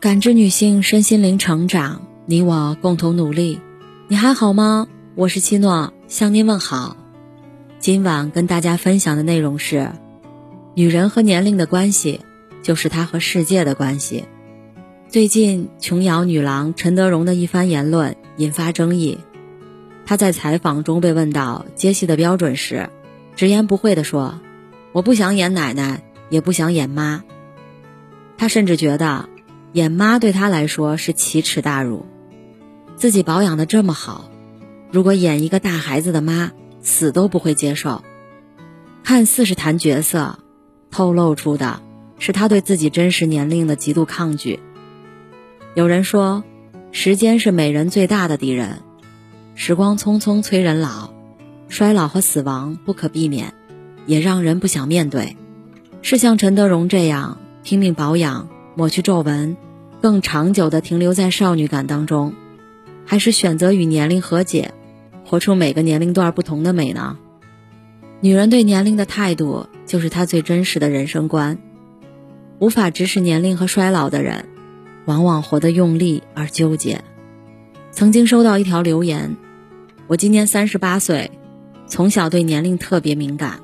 感知女性身心灵成长，你我共同努力。你还好吗？我是七诺，向您问好。今晚跟大家分享的内容是：女人和年龄的关系，就是她和世界的关系。最近，琼瑶女郎陈德容的一番言论引发争议。她在采访中被问到接戏的标准时，直言不讳地说：“我不想演奶奶，也不想演妈。”她甚至觉得。演妈对她来说是奇耻大辱，自己保养的这么好，如果演一个大孩子的妈，死都不会接受。看似是谈角色，透露出的是她对自己真实年龄的极度抗拒。有人说，时间是美人最大的敌人，时光匆匆催人老，衰老和死亡不可避免，也让人不想面对。是像陈德容这样拼命保养。抹去皱纹，更长久的停留在少女感当中，还是选择与年龄和解，活出每个年龄段不同的美呢？女人对年龄的态度，就是她最真实的人生观。无法直视年龄和衰老的人，往往活得用力而纠结。曾经收到一条留言：“我今年三十八岁，从小对年龄特别敏感，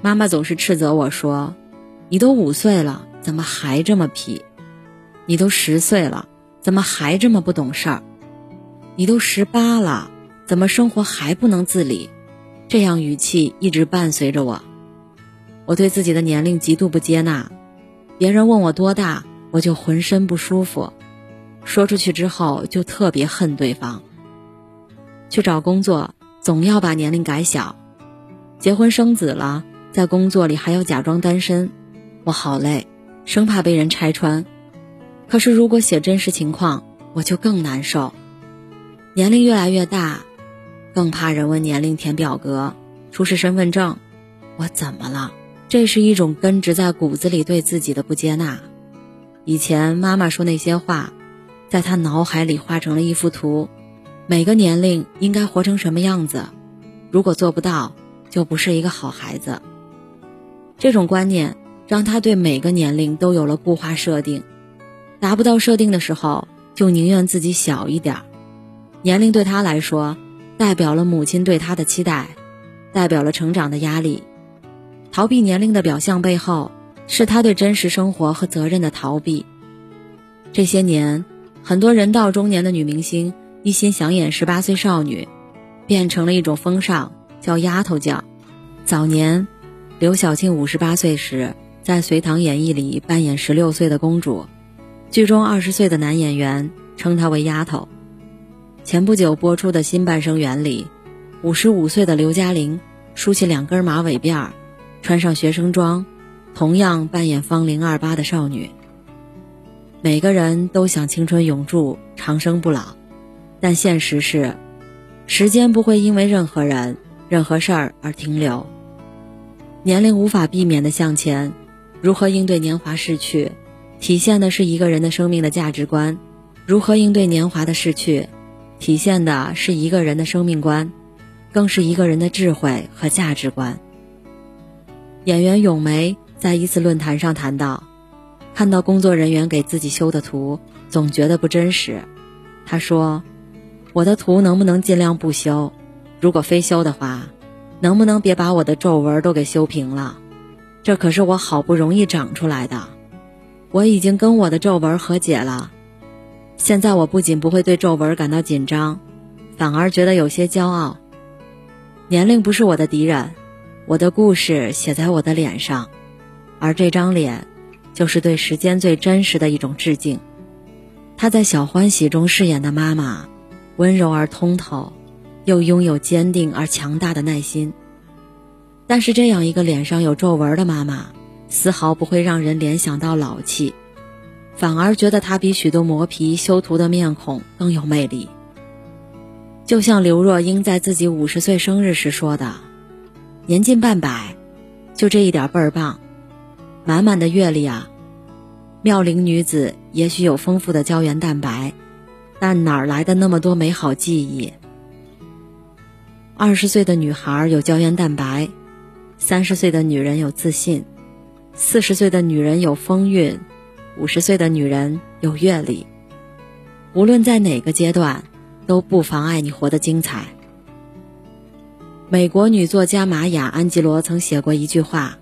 妈妈总是斥责我说：‘你都五岁了。’”怎么还这么皮？你都十岁了，怎么还这么不懂事儿？你都十八了，怎么生活还不能自理？这样语气一直伴随着我。我对自己的年龄极度不接纳，别人问我多大，我就浑身不舒服。说出去之后就特别恨对方。去找工作总要把年龄改小，结婚生子了，在工作里还要假装单身，我好累。生怕被人拆穿，可是如果写真实情况，我就更难受。年龄越来越大，更怕人问年龄填表格、出示身份证，我怎么了？这是一种根植在骨子里对自己的不接纳。以前妈妈说那些话，在她脑海里画成了一幅图，每个年龄应该活成什么样子，如果做不到，就不是一个好孩子。这种观念。让他对每个年龄都有了固化设定，达不到设定的时候，就宁愿自己小一点儿。年龄对他来说，代表了母亲对他的期待，代表了成长的压力。逃避年龄的表象背后，是他对真实生活和责任的逃避。这些年，很多人到中年的女明星一心想演十八岁少女，变成了一种风尚，叫丫头叫。早年，刘晓庆五十八岁时。在《隋唐演义》里扮演十六岁的公主，剧中二十岁的男演员称她为丫头。前不久播出的新《半生缘》里，五十五岁的刘嘉玲梳起两根马尾辫儿，穿上学生装，同样扮演芳龄二八的少女。每个人都想青春永驻、长生不老，但现实是，时间不会因为任何人、任何事儿而停留，年龄无法避免的向前。如何应对年华逝去，体现的是一个人的生命的价值观；如何应对年华的逝去，体现的是一个人的生命观，更是一个人的智慧和价值观。演员咏梅在一次论坛上谈到，看到工作人员给自己修的图，总觉得不真实。她说：“我的图能不能尽量不修？如果非修的话，能不能别把我的皱纹都给修平了？”这可是我好不容易长出来的，我已经跟我的皱纹和解了。现在我不仅不会对皱纹感到紧张，反而觉得有些骄傲。年龄不是我的敌人，我的故事写在我的脸上，而这张脸，就是对时间最真实的一种致敬。她在《小欢喜》中饰演的妈妈，温柔而通透，又拥有坚定而强大的耐心。但是这样一个脸上有皱纹的妈妈，丝毫不会让人联想到老气，反而觉得她比许多磨皮修图的面孔更有魅力。就像刘若英在自己五十岁生日时说的：“年近半百，就这一点倍儿棒，满满的阅历啊！妙龄女子也许有丰富的胶原蛋白，但哪来的那么多美好记忆？二十岁的女孩有胶原蛋白。”三十岁的女人有自信，四十岁的女人有风韵，五十岁的女人有阅历。无论在哪个阶段，都不妨碍你活得精彩。美国女作家玛雅·安吉罗曾写过一句话：“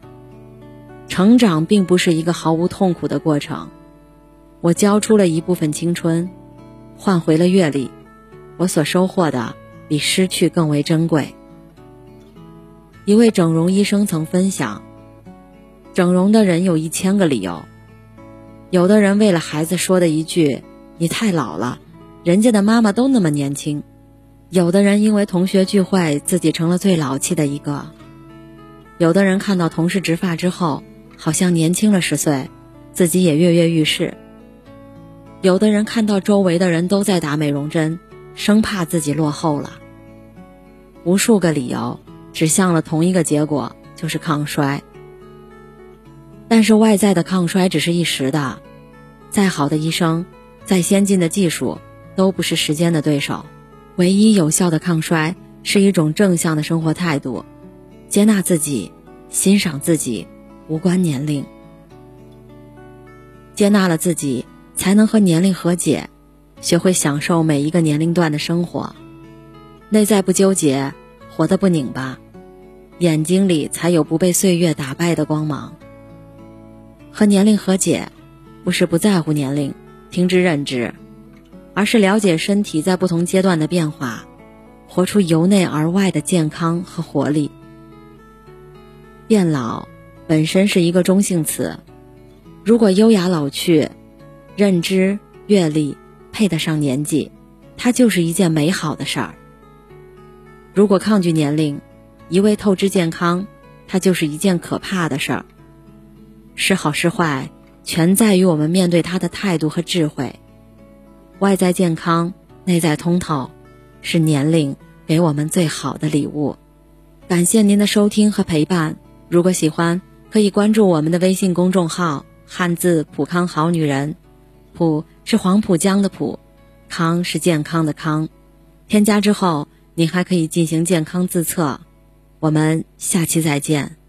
成长并不是一个毫无痛苦的过程。我交出了一部分青春，换回了阅历，我所收获的比失去更为珍贵。”一位整容医生曾分享：“整容的人有一千个理由，有的人为了孩子说的一句‘你太老了’，人家的妈妈都那么年轻。”有的人因为同学聚会，自己成了最老气的一个；有的人看到同事植发之后，好像年轻了十岁，自己也跃跃欲试；有的人看到周围的人都在打美容针，生怕自己落后了。无数个理由指向了同一个结果，就是抗衰。但是外在的抗衰只是一时的，再好的医生，再先进的技术，都不是时间的对手。唯一有效的抗衰是一种正向的生活态度，接纳自己，欣赏自己，无关年龄。接纳了自己，才能和年龄和解，学会享受每一个年龄段的生活。内在不纠结，活得不拧巴，眼睛里才有不被岁月打败的光芒。和年龄和解，不是不在乎年龄，听之任之。而是了解身体在不同阶段的变化，活出由内而外的健康和活力。变老本身是一个中性词，如果优雅老去，认知阅历配得上年纪，它就是一件美好的事儿。如果抗拒年龄，一味透支健康，它就是一件可怕的事儿。是好是坏，全在于我们面对它的态度和智慧。外在健康，内在通透，是年龄给我们最好的礼物。感谢您的收听和陪伴。如果喜欢，可以关注我们的微信公众号“汉字普康好女人”，普是黄浦江的浦，康是健康的康。添加之后，您还可以进行健康自测。我们下期再见。